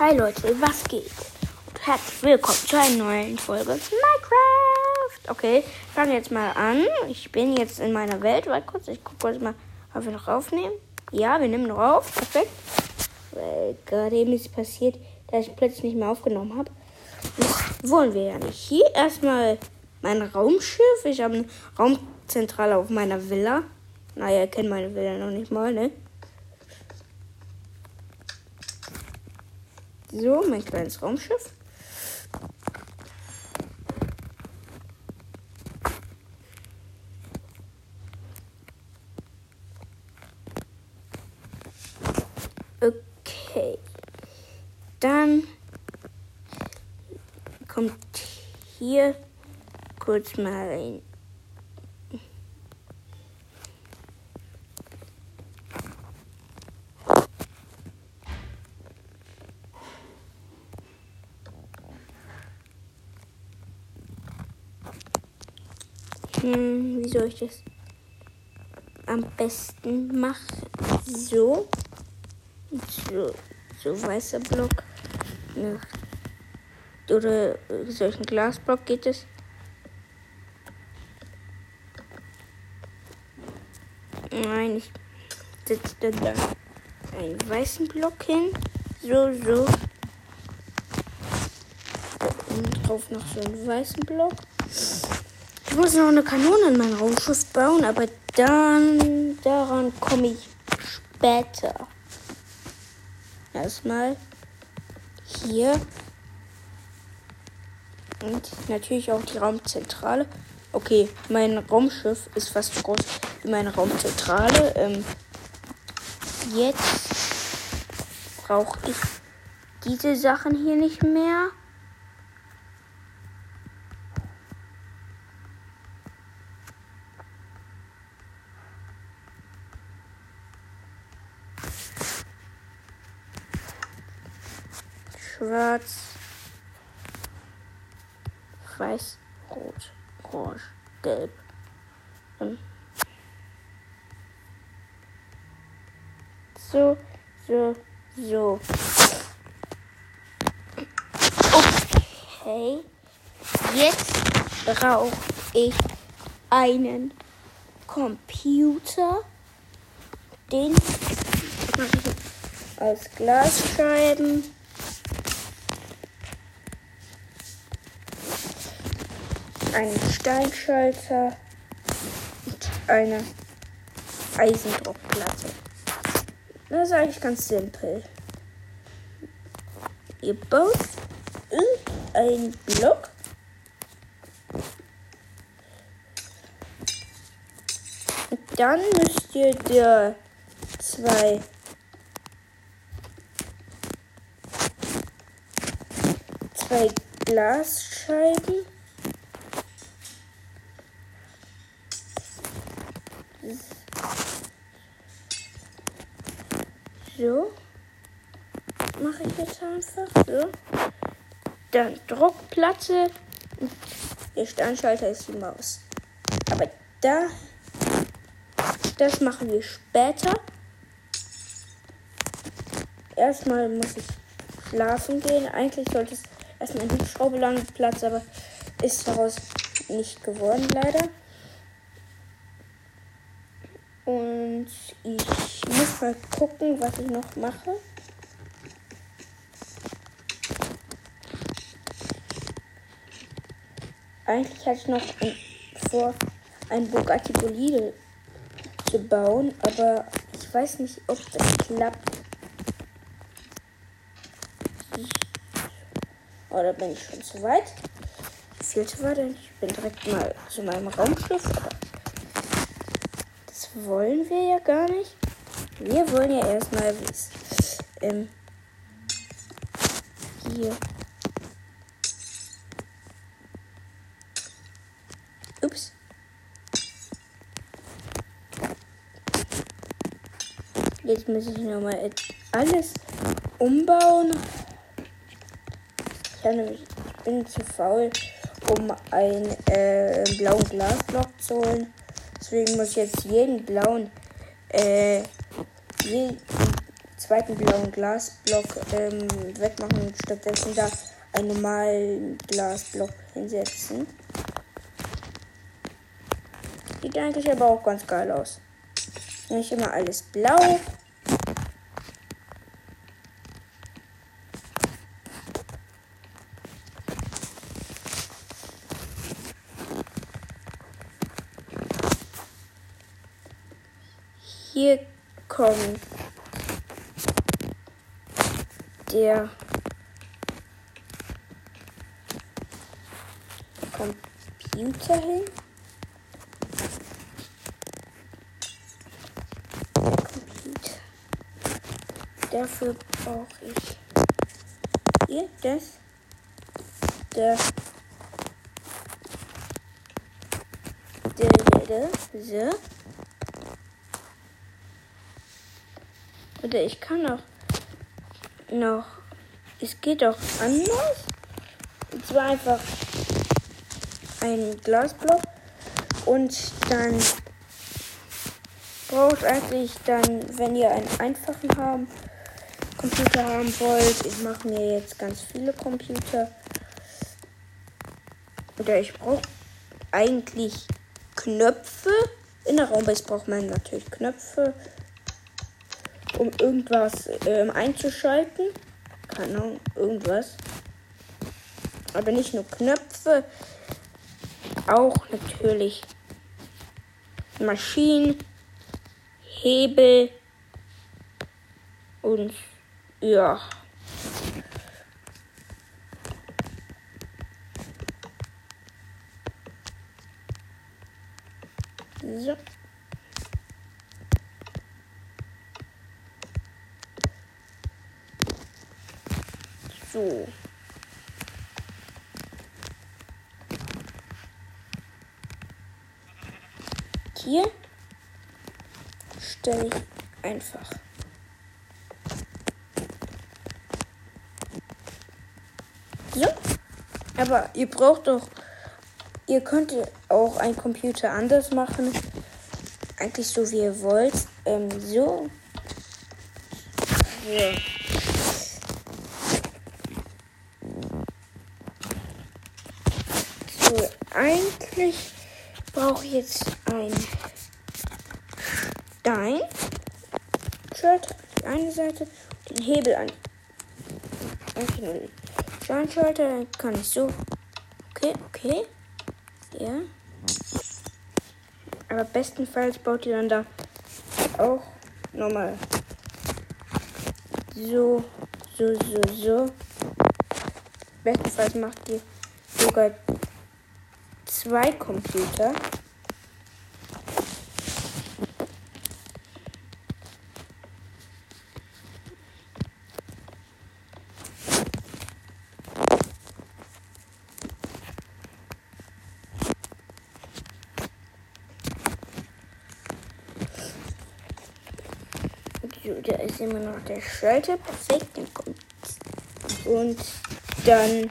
Hi Leute, was geht? Und herzlich willkommen zu einer neuen Folge Minecraft. Okay, fange jetzt mal an. Ich bin jetzt in meiner Welt. Warte kurz, ich gucke kurz mal, ob wir noch aufnehmen. Ja, wir nehmen noch auf. Perfekt. Weil gerade eben ist passiert, dass ich plötzlich nicht mehr aufgenommen habe. Wollen wir ja nicht. Hier erstmal mein Raumschiff. Ich habe eine Raumzentrale auf meiner Villa. Naja, ihr kennt meine Villa noch nicht mal, ne? So, mein kleines Raumschiff. Okay. Dann kommt hier kurz mal ein wie ich das am besten machen? So. So, so weißer Block. Nach, oder solchen Glasblock geht es. Nein, ich setze da einen weißen Block hin. So, so. Und drauf noch so einen weißen Block. Ich muss noch eine Kanone in mein Raumschiff bauen, aber dann daran komme ich später. Erstmal hier und natürlich auch die Raumzentrale. Okay, mein Raumschiff ist fast so groß wie meine Raumzentrale. Ähm, jetzt brauche ich diese Sachen hier nicht mehr. Schwarz, Weiß, Rot, Orange, Gelb. Ähm. So, so, so. Okay. Jetzt brauche ich einen Computer. Den ich als Glasscheiben. Einen Steinschalter und eine Eisendruckplatte. Das ist eigentlich ganz simpel. Ihr baut einen Block. Und dann müsst ihr da zwei zwei Glasscheiben Mache ich jetzt einfach so. Dann Druckplatte. Der Sternschalter ist die Maus. Aber da. Das machen wir später. Erstmal muss ich schlafen gehen. Eigentlich sollte es erstmal ein Hubschrauberlandeplatz, aber ist daraus nicht geworden, leider. Und ich muss mal gucken, was ich noch mache. Eigentlich hatte ich noch vor, ein Bugatti Bolide zu bauen, aber ich weiß nicht, ob das klappt. Oder bin ich schon zu weit? Viel zu weit, ich bin direkt mal zu meinem Raumschiff. Aber wollen wir ja gar nicht. Wir wollen ja erstmal ähm, hier. Jetzt muss ich nochmal alles umbauen. Ich, nämlich, ich bin zu faul, um einen äh, blauen Glasblock zu holen. Deswegen muss ich jetzt jeden blauen, äh, jeden zweiten blauen Glasblock ähm, wegmachen und stattdessen da einen normalen Glasblock hinsetzen. Sieht eigentlich aber auch ganz geil aus. Nicht immer alles blau. Hier kommt der Computer hin. Computer. Dafür brauche ich hier das, der, der, der, der, Oder ich kann auch noch. Es geht auch anders. Und zwar einfach ein Glasblock und dann braucht eigentlich dann, wenn ihr einen einfachen haben, Computer haben wollt, ich mache mir jetzt ganz viele Computer. Oder ich brauche eigentlich Knöpfe. In der Raumbase braucht man natürlich Knöpfe, um irgendwas ähm, einzuschalten. Keine Ahnung, irgendwas. Aber nicht nur Knöpfe, auch natürlich Maschinen, Hebel und ja. So. So. Hier stelle ich einfach so. Aber ihr braucht doch, ihr könnt auch einen Computer anders machen. Eigentlich so wie ihr wollt. Ähm, so. So. So, eigentlich brauche ich jetzt ein Stein. Shirt, die eine Seite, den Hebel an. Steinschalter, kann ich so. Okay, okay. Ja. Aber bestenfalls baut ihr dann da auch nochmal so, so, so, so. Bestenfalls macht ihr sogar zwei Computer. Da ist immer noch der Schalter. Perfekt, dann kommt. Und dann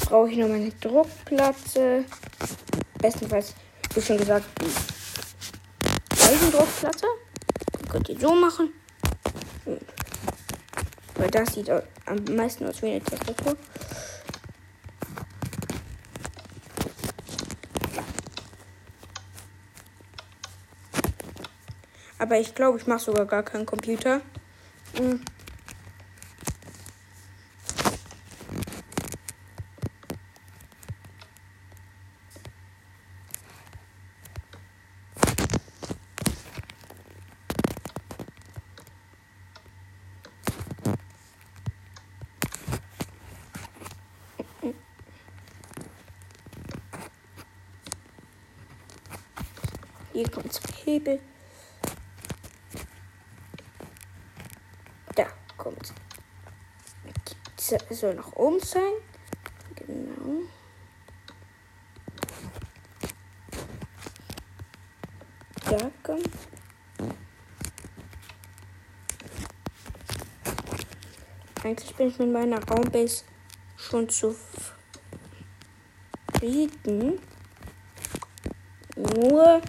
brauche ich noch meine Druckplatte. Bestenfalls, wie schon gesagt, die Eisendruckplatte. Die könnt ihr so machen. Weil das sieht am meisten aus wie eine Tastatur. Aber ich glaube, ich mache sogar gar keinen Computer. Mhm. Kommt zwei Hebel. Da kommt. Soll nach oben sein. Genau. Da kommt. Eigentlich bin ich mit meiner Raumbase schon zufrieden. Nur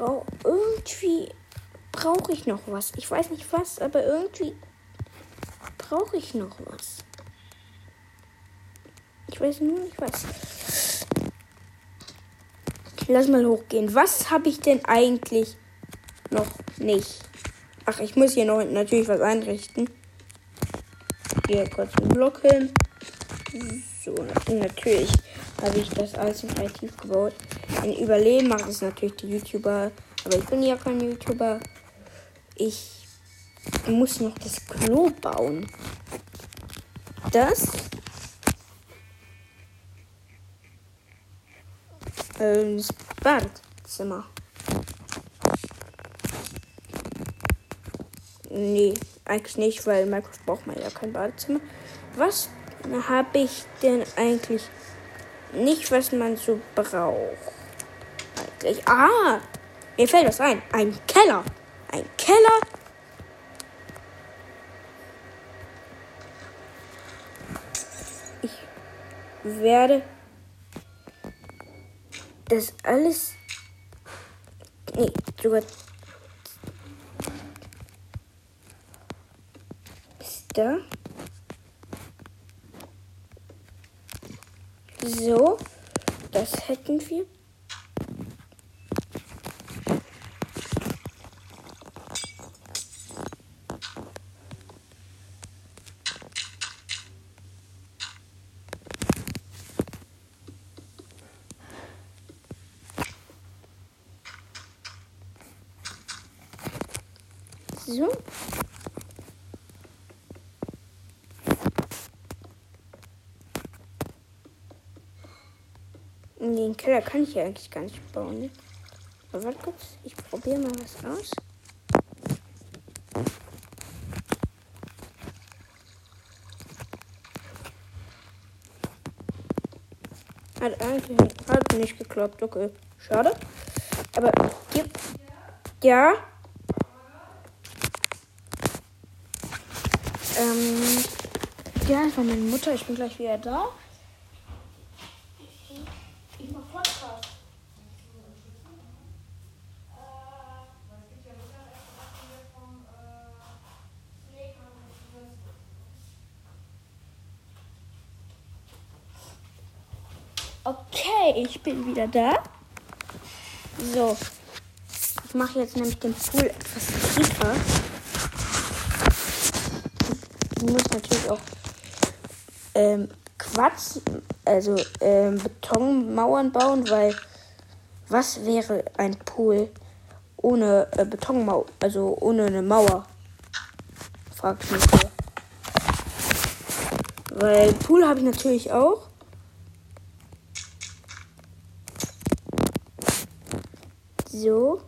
brauche irgendwie brauche ich noch was. Ich weiß nicht was, aber irgendwie brauche ich noch was. Ich weiß nur nicht was. Lass mal hochgehen. Was habe ich denn eigentlich noch nicht? Ach, ich muss hier noch natürlich was einrichten. Hier kurz einen Block hin. So, natürlich habe ich das alles im Kreativ gebaut. Ein Überleben macht es natürlich die YouTuber. Aber ich bin ja kein YouTuber. Ich muss noch das Klo bauen. Das ähm, Badezimmer. Nee, eigentlich nicht, weil Minecraft braucht man ja kein Badezimmer. Was habe ich denn eigentlich nicht, was man so braucht? Eigentlich. Ah, mir fällt das ein. Ein Keller. Ein Keller. Ich werde das alles. Nee, sogar. Ist da. So, das hätten wir. So. Den Keller kann ich ja eigentlich gar nicht bauen. Ne? Aber warte kurz, ich probiere mal was aus. Hat eigentlich hat nicht geklappt, okay. Schade. Aber gibt. Ja. Ähm, ja, das war meine Mutter. Ich bin gleich wieder da. Ich mach Podcast. Okay, ich bin wieder da. So. Ich mache jetzt nämlich den Pool etwas tiefer. Ich muss natürlich auch ähm, Quatsch, also ähm, Betonmauern bauen, weil was wäre ein Pool ohne äh, Betonmauer, also ohne eine Mauer? Fragt mich so. Weil Pool habe ich natürlich auch. So.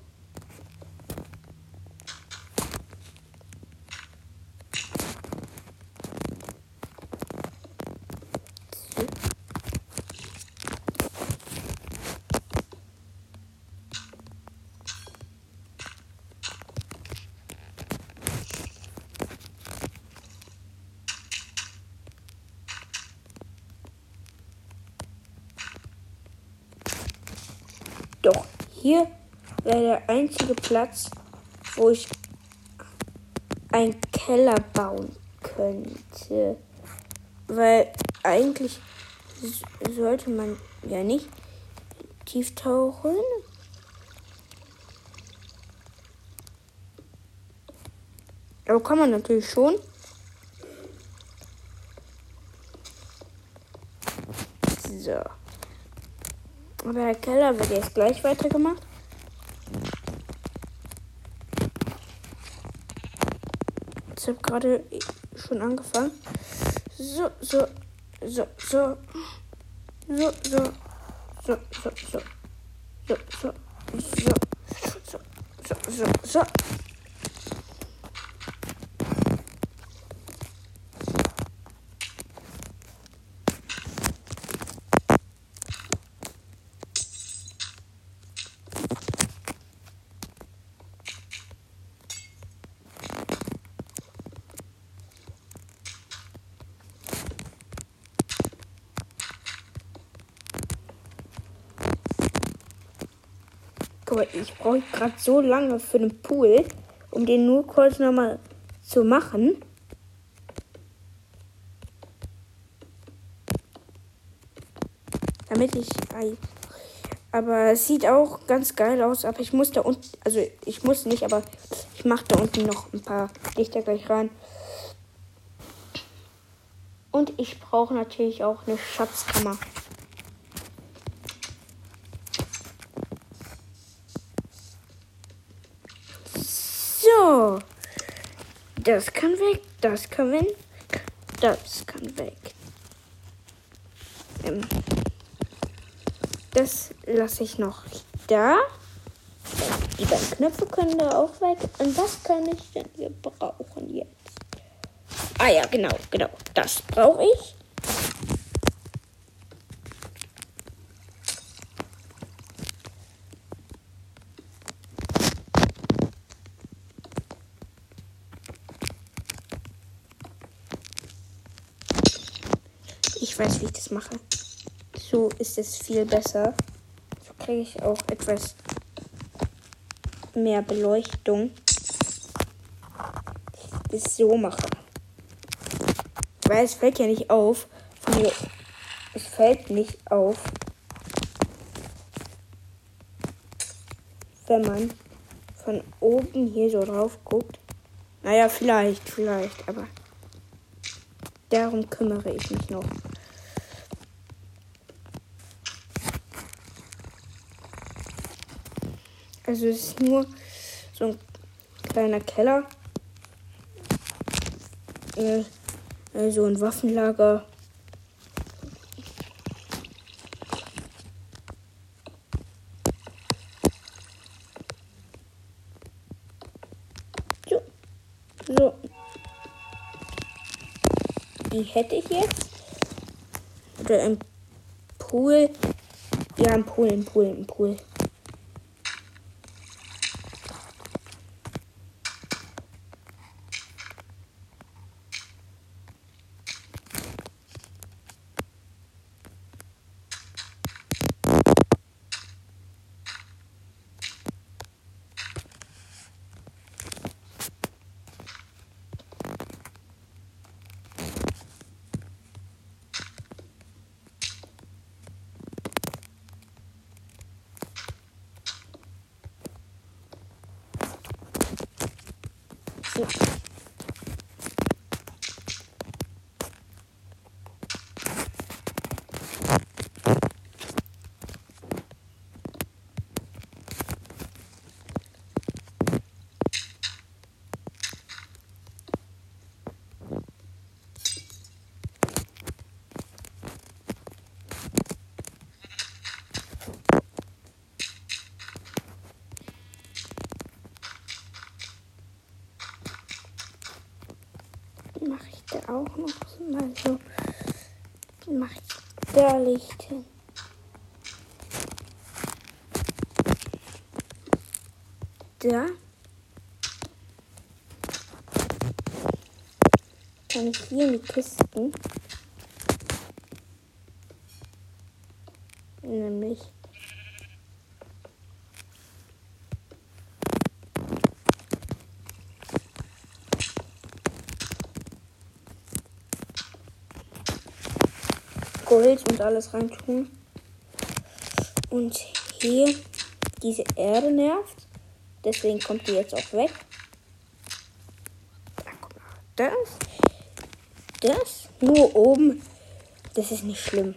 Doch hier wäre der einzige Platz, wo ich einen Keller bauen könnte. Weil eigentlich sollte man ja nicht tief tauchen. Aber kann man natürlich schon. So. Aber der Keller wird jetzt gleich weitergemacht. Ich habe gerade schon angefangen. So, so, so, so. So, so. So, so, so. So, so. So. So, so, so, so. Ich brauche gerade so lange für den Pool um den nur kurz nochmal zu machen. Damit ich. Aber es sieht auch ganz geil aus. Aber ich muss da unten. Also ich muss nicht, aber ich mache da unten noch ein paar Lichter gleich rein. Und ich brauche natürlich auch eine Schatzkammer. Das kann weg, das kann weg, das kann weg. Ähm, das lasse ich noch da. Die beiden Knöpfe können da auch weg. Und was kann ich denn hier brauchen jetzt? Ah ja, genau, genau. Das brauche. Ich weiß, wie ich das mache. So ist es viel besser. So kriege ich auch etwas mehr Beleuchtung. Ich das so mache weil es fällt ja nicht auf. Es fällt nicht auf, wenn man von oben hier so drauf guckt. Naja, vielleicht, vielleicht, aber darum kümmere ich mich noch. Also es ist nur so ein kleiner Keller. Äh, also ein Waffenlager. So. So. Die hätte ich jetzt. Oder ein Pool. Ja, ein Pool, ein Pool, ein Pool. mache ich da auch noch mal so. Mache hin. Da. Kann ich hier in die Kisten. Nämlich Gold und alles reintun. Und hier diese Erde nervt. Deswegen kommt die jetzt auch weg. Das. Das. Nur oben. Das ist nicht schlimm.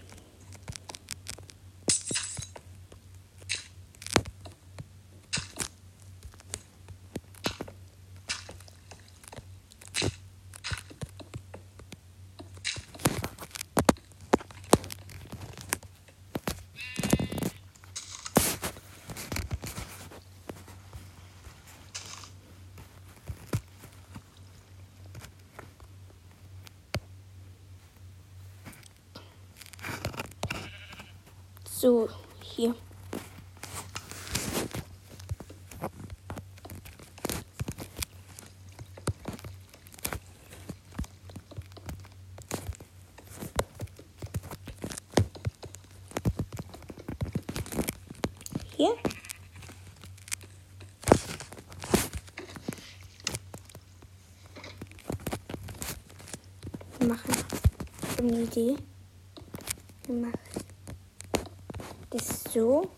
Hier. Wir machen eine Idee. Wir machen das so.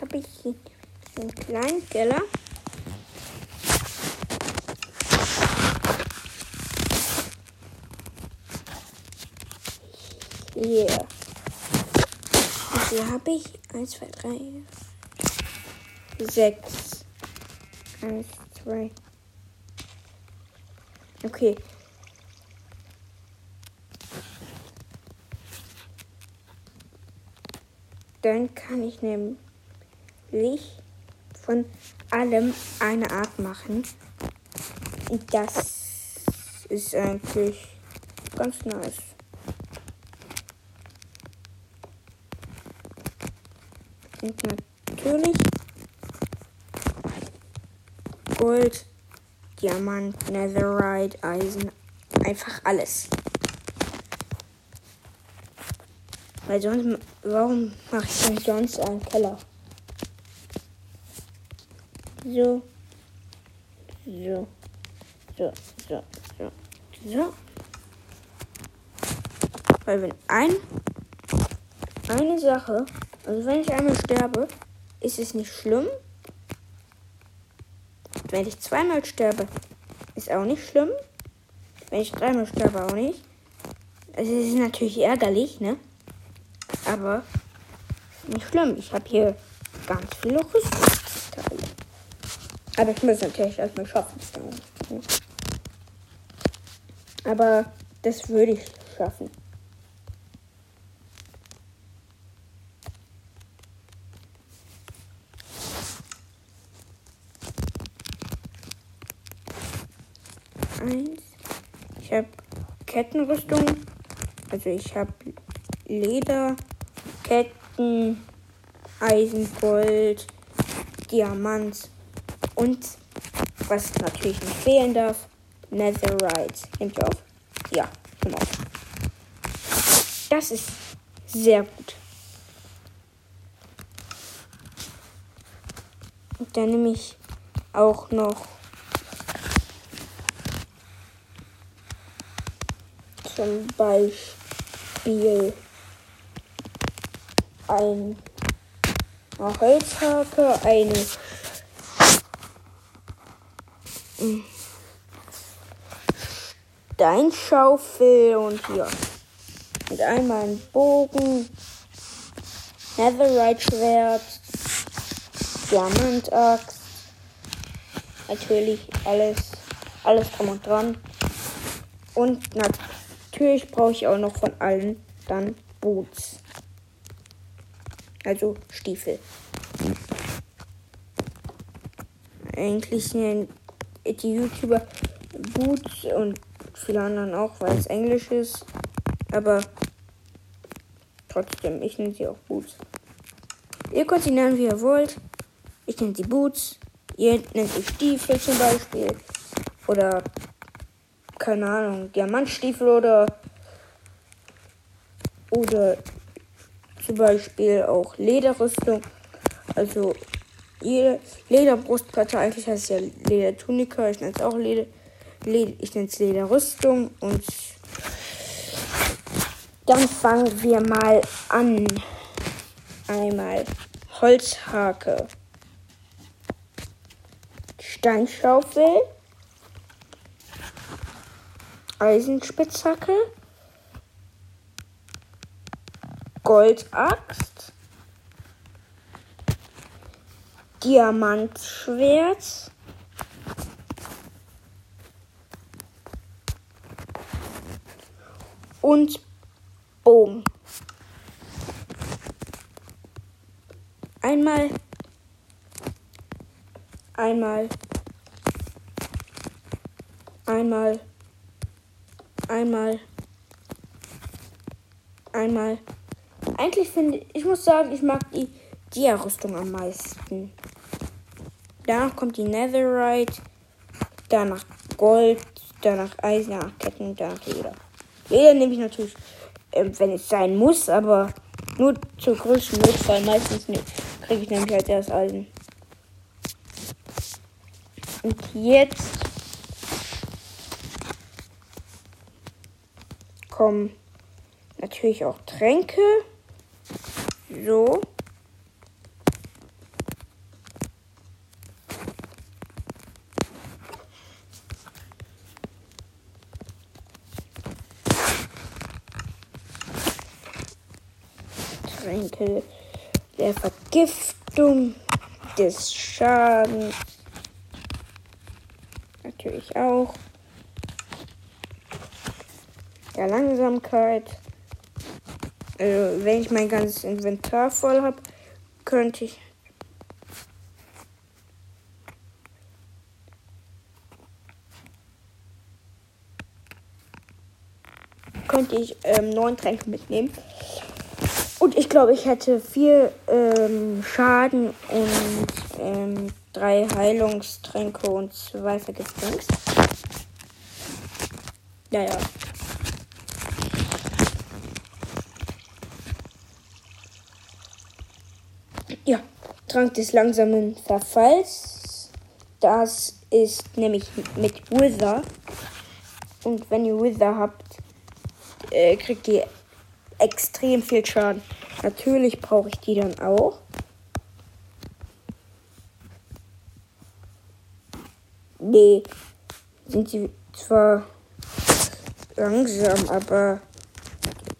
Habe ich einen kleinen Keller. Hier habe ich 1, 2, 3, 6. 1, 2. Okay. Dann kann ich nämlich von allem eine Art machen. Und das ist eigentlich ganz nice. Und natürlich Gold, Diamant, Netherite, Eisen, einfach alles. Weil sonst, warum mache ich denn sonst einen Keller? So, so, so, so, so, so. Weil wenn ein, eine Sache also wenn ich einmal sterbe, ist es nicht schlimm. Wenn ich zweimal sterbe, ist auch nicht schlimm. Wenn ich dreimal sterbe, auch nicht. Also es ist natürlich ärgerlich, ne? Aber nicht schlimm. Ich habe hier ganz viele Rüstungsteile. Aber ich muss natürlich erstmal schaffen. Aber das würde ich schaffen. Eins. Ich habe Kettenrüstung. Also ich habe Leder, Ketten, Eisen, Gold, Diamant und was natürlich nicht fehlen darf, Netherite. Nehmt ihr auf? Ja, genau. Das ist sehr gut. Und dann nehme ich auch noch zum Beispiel ein Holzhake, eine Steinschaufel und hier. Und einmal ein Bogen, Netherite-Schwert, Diamantaxt. Natürlich alles, alles drum dran. Und natürlich natürlich brauche ich auch noch von allen dann Boots. Also Stiefel. Eigentlich nennen die YouTuber Boots und viele anderen auch, weil es Englisch ist. Aber trotzdem, ich nenne sie auch Boots. Ihr könnt sie nennen, wie ihr wollt. Ich nenne sie Boots. Ihr nennt sie Stiefel zum Beispiel. Oder keine Ahnung, Diamantstiefel oder oder zum Beispiel auch Lederrüstung. Also jede Lederbrustplatte, eigentlich heißt es ja Ledertunika, ich nenne es auch Leder, Leder ich nenne es Lederrüstung und dann fangen wir mal an. Einmal Holzhake, Steinschaufel, Eisenspitzhacke, Goldaxt, Diamantschwert, und Bogen. Einmal, einmal, einmal einmal. Einmal. Eigentlich finde ich, muss sagen, ich mag die Dia-Rüstung am meisten. Danach kommt die Netherite, danach Gold, danach Eisen, danach Ketten, danach Leder. Leder nehme ich natürlich äh, wenn es sein muss, aber nur zur größten Notfall. Meistens kriege ich nämlich halt erst Eisen. Und jetzt kommen natürlich auch Tränke. So. Tränke der Vergiftung, des Schadens. Natürlich auch. Der Langsamkeit. Also, wenn ich mein ganzes Inventar voll habe, könnte ich. Könnte ich ähm, neun Tränke mitnehmen. Und ich glaube, ich hätte vier ähm, Schaden und ähm, drei Heilungstränke und zwei Vergiftungs. Ja, ja. Ja, Trank des langsamen Verfalls. Das ist nämlich mit Wither. Und wenn ihr Wither habt, äh, kriegt ihr extrem viel Schaden. Natürlich brauche ich die dann auch. Nee, sind sie zwar langsam, aber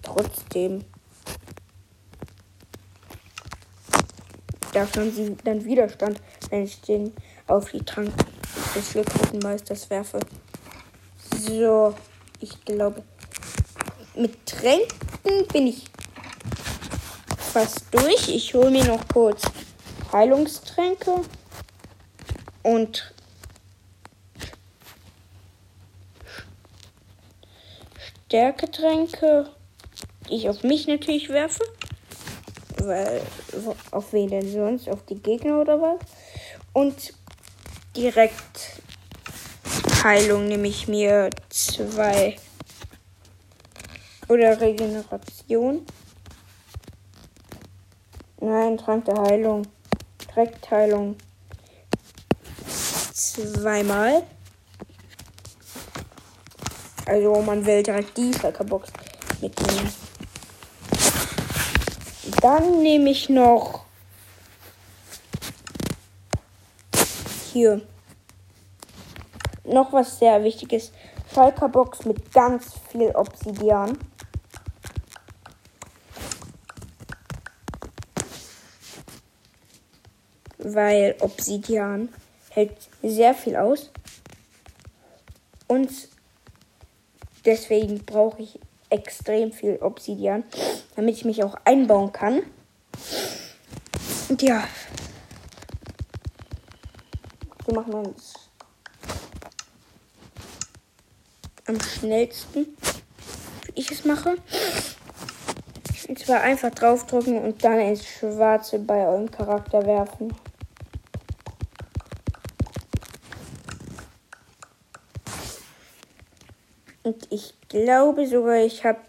trotzdem. Da haben sie dann Widerstand, wenn ich den auf die Trank des Schildkrötenmeisters werfe. So, ich glaube, mit Tränken bin ich fast durch. Ich hole mir noch kurz Heilungstränke und Stärketränke, die ich auf mich natürlich werfe. Weil, auf wen denn sonst? Auf die Gegner oder was? Und direkt Heilung nehme ich mir zwei oder Regeneration. Nein, Trank der Heilung. Direktheilung. Zweimal. Also man will direkt die Völkerbox mitnehmen. Dann nehme ich noch hier noch was sehr wichtiges. Schalkerbox mit ganz viel Obsidian. weil Obsidian hält sehr viel aus. Und deswegen brauche ich extrem viel Obsidian, damit ich mich auch einbauen kann. Und ja. So machen wir es am schnellsten, wie ich es mache. Und zwar einfach draufdrücken und dann ins Schwarze bei eurem Charakter werfen. Und ich glaube sogar, ich habe.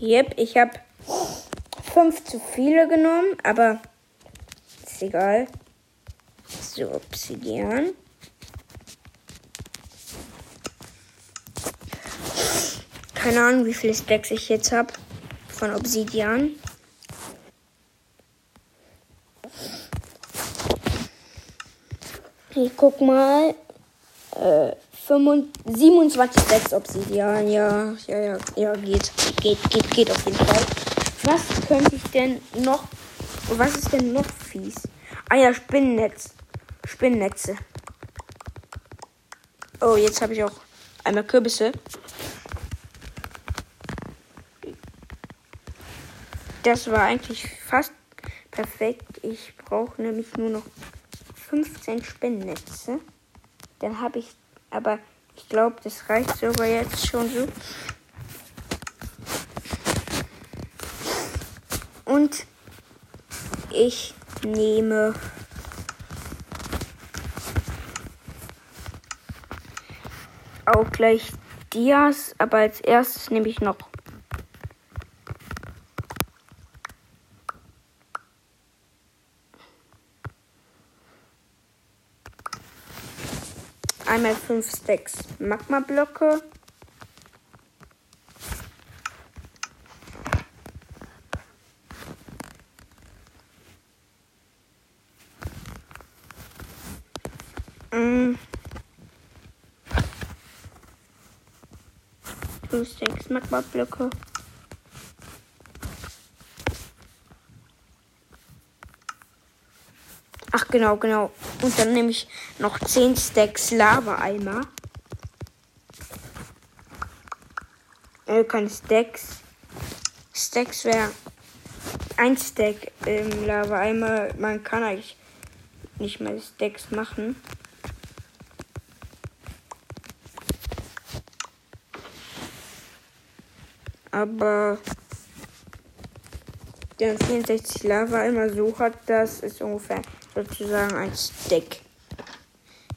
Yep, ich habe fünf zu viele genommen, aber ist egal. So, Obsidian. Keine Ahnung, wie viele Stacks ich jetzt habe von Obsidian. Ich guck mal. Äh, 27 Stacks Obsidian. Ja, ja, ja, ja, geht. Geht, geht, geht auf jeden Fall. Was könnte ich denn noch. Was ist denn noch fies? Ah ja, Spinnennetz. Spinnennetze. Oh, jetzt habe ich auch einmal Kürbisse. Das war eigentlich fast perfekt. Ich brauche nämlich nur noch 15 Spinnennetze. Dann habe ich aber ich glaube, das reicht sogar jetzt schon so. Und ich nehme auch gleich Dias, aber als erstes nehme ich noch einmal 5 Stacks Magma-Blöcke. Mm. 5 Stacks Magma-Blöcke. Ach genau, genau. Und dann nehme ich noch 10 Stacks Lava-Eimer. Äh, keine Stacks. Stacks wäre ein Stack im Lava-Eimer. Man kann eigentlich nicht mehr Stacks machen. Aber der 64 Lava immer so hat, das ist ungefähr sozusagen ein Stack.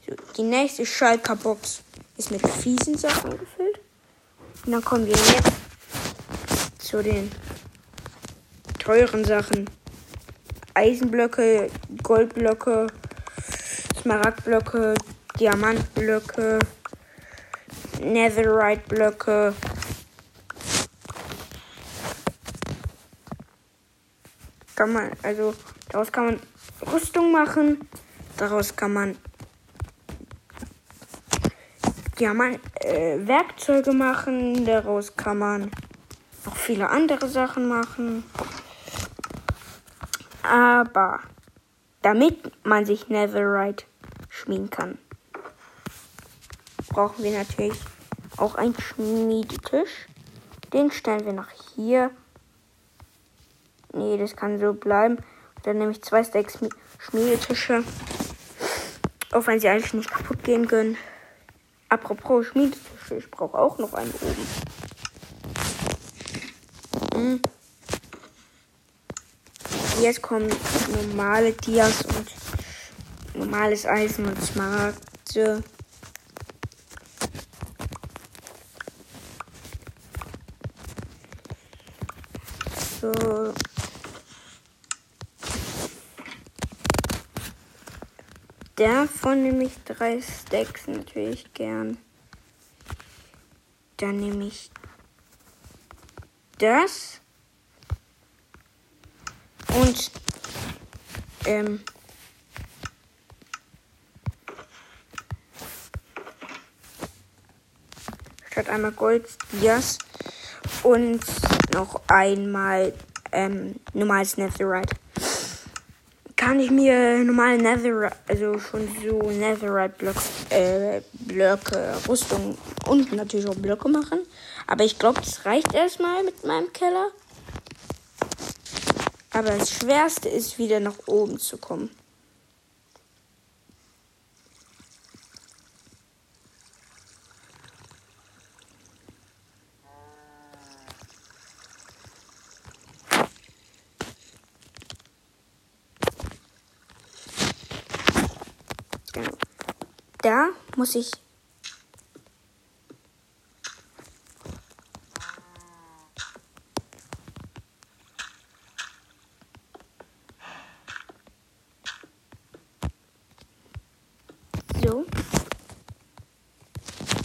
So, die nächste Schalker Box ist mit fiesen Sachen gefüllt. Und dann kommen wir jetzt zu den teuren Sachen. Eisenblöcke, Goldblöcke, Smaragdblöcke, Diamantblöcke, Netherite-Blöcke. Kann man, also daraus kann man Rüstung machen. Daraus kann man ja, man, äh, Werkzeuge machen. Daraus kann man noch viele andere Sachen machen. Aber damit man sich Netherite schmieden kann, brauchen wir natürlich auch einen Schmiedetisch. Den stellen wir nach hier. Nee, das kann so bleiben. Dann nehme ich zwei Stacks Schmiedetische. Auch wenn sie eigentlich nicht kaputt gehen können. Apropos Schmiedetische, ich brauche auch noch einen oben. Hm. Jetzt kommen normale Dias und normales Eisen und Smaragde. So. Davon nehme ich drei Stacks natürlich gern. Dann nehme ich das. Und ähm, statt einmal Gold, Dias und noch einmal ähm, normales Netherite kann ich mir normale Netherite, also schon so Netherite Blöcke, äh, Blöcke, Rüstung und natürlich auch Blöcke machen. Aber ich glaube, das reicht erstmal mit meinem Keller. Aber das Schwerste ist, wieder nach oben zu kommen. da muss ich So.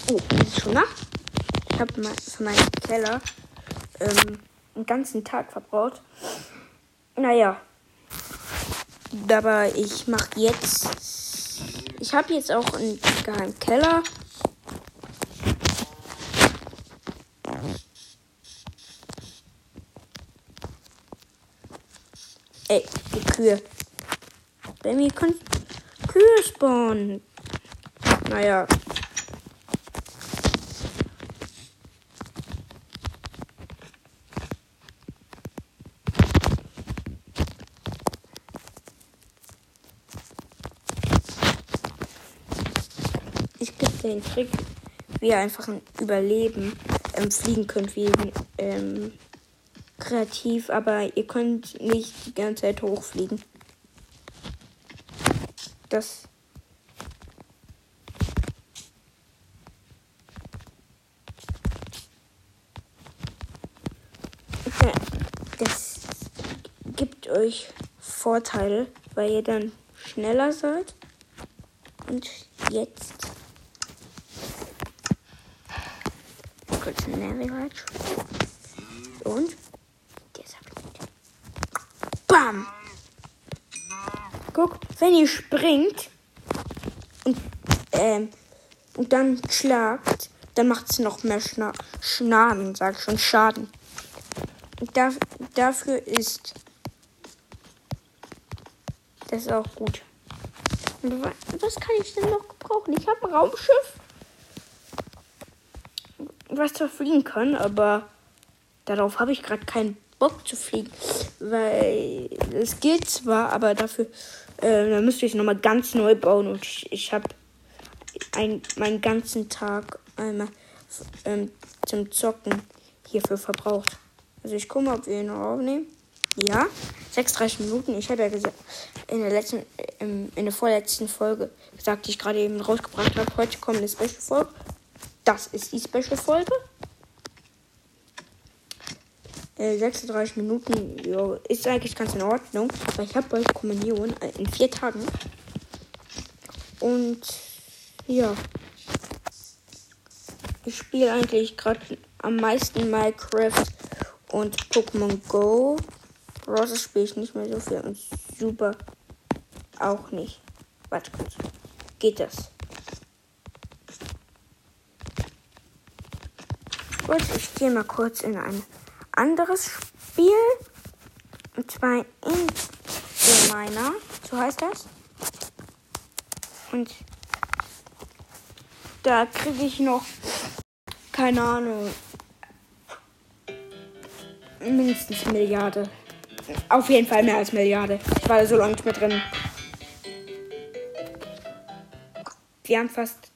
Oh, ist schon Nacht. Ich habe mal für meinen Keller ähm, einen ganzen Tag verbraucht. Naja. Aber ich mache jetzt ich habe jetzt auch einen geheimen Keller. Ey, die Kühe. Bei mir können Kühe spawnen. Naja, den Trick, wie ihr einfach ein Überleben ähm, fliegen könnt, wie ähm, kreativ, aber ihr könnt nicht die ganze Zeit hochfliegen. Das das gibt euch Vorteile, weil ihr dann schneller seid. Und jetzt Wie weit? Und? Der ist. Bam! Guck, wenn ihr springt und, ähm, und dann schlagt, dann macht es noch mehr Schna Schnaden, sag ich schon, Schaden. Und da, dafür ist das auch gut. Und was kann ich denn noch gebrauchen? Ich habe ein Raumschiff, was zwar fliegen kann, aber darauf habe ich gerade keinen Bock zu fliegen. Weil es geht zwar, aber dafür äh, müsste ich nochmal ganz neu bauen. Und ich, ich habe meinen ganzen Tag einmal ähm, zum Zocken hierfür verbraucht. Also ich gucke mal, ob wir ihn noch aufnehmen. Ja, 36 Minuten. Ich habe ja gesagt, in der letzten, ähm, in der vorletzten Folge gesagt, die ich gerade eben rausgebracht habe, heute kommt eine Special-Folge. Das ist die Special-Folge. 36 äh, Minuten jo, ist eigentlich ganz in Ordnung. Weil ich habe bald Kommunion äh, in vier Tagen. Und ja. Ich spiele eigentlich gerade am meisten Minecraft und Pokémon Go. Roses spiele ich nicht mehr so viel und super auch nicht. Warte kurz. Geht das? Gut, ich gehe mal kurz in ein anderes Spiel. Und zwar in Miner. So heißt das. Und da kriege ich noch, keine Ahnung, mindestens Milliarde. Auf jeden Fall mehr als Milliarde. Ich war da so lange nicht mehr drin. Wir haben fast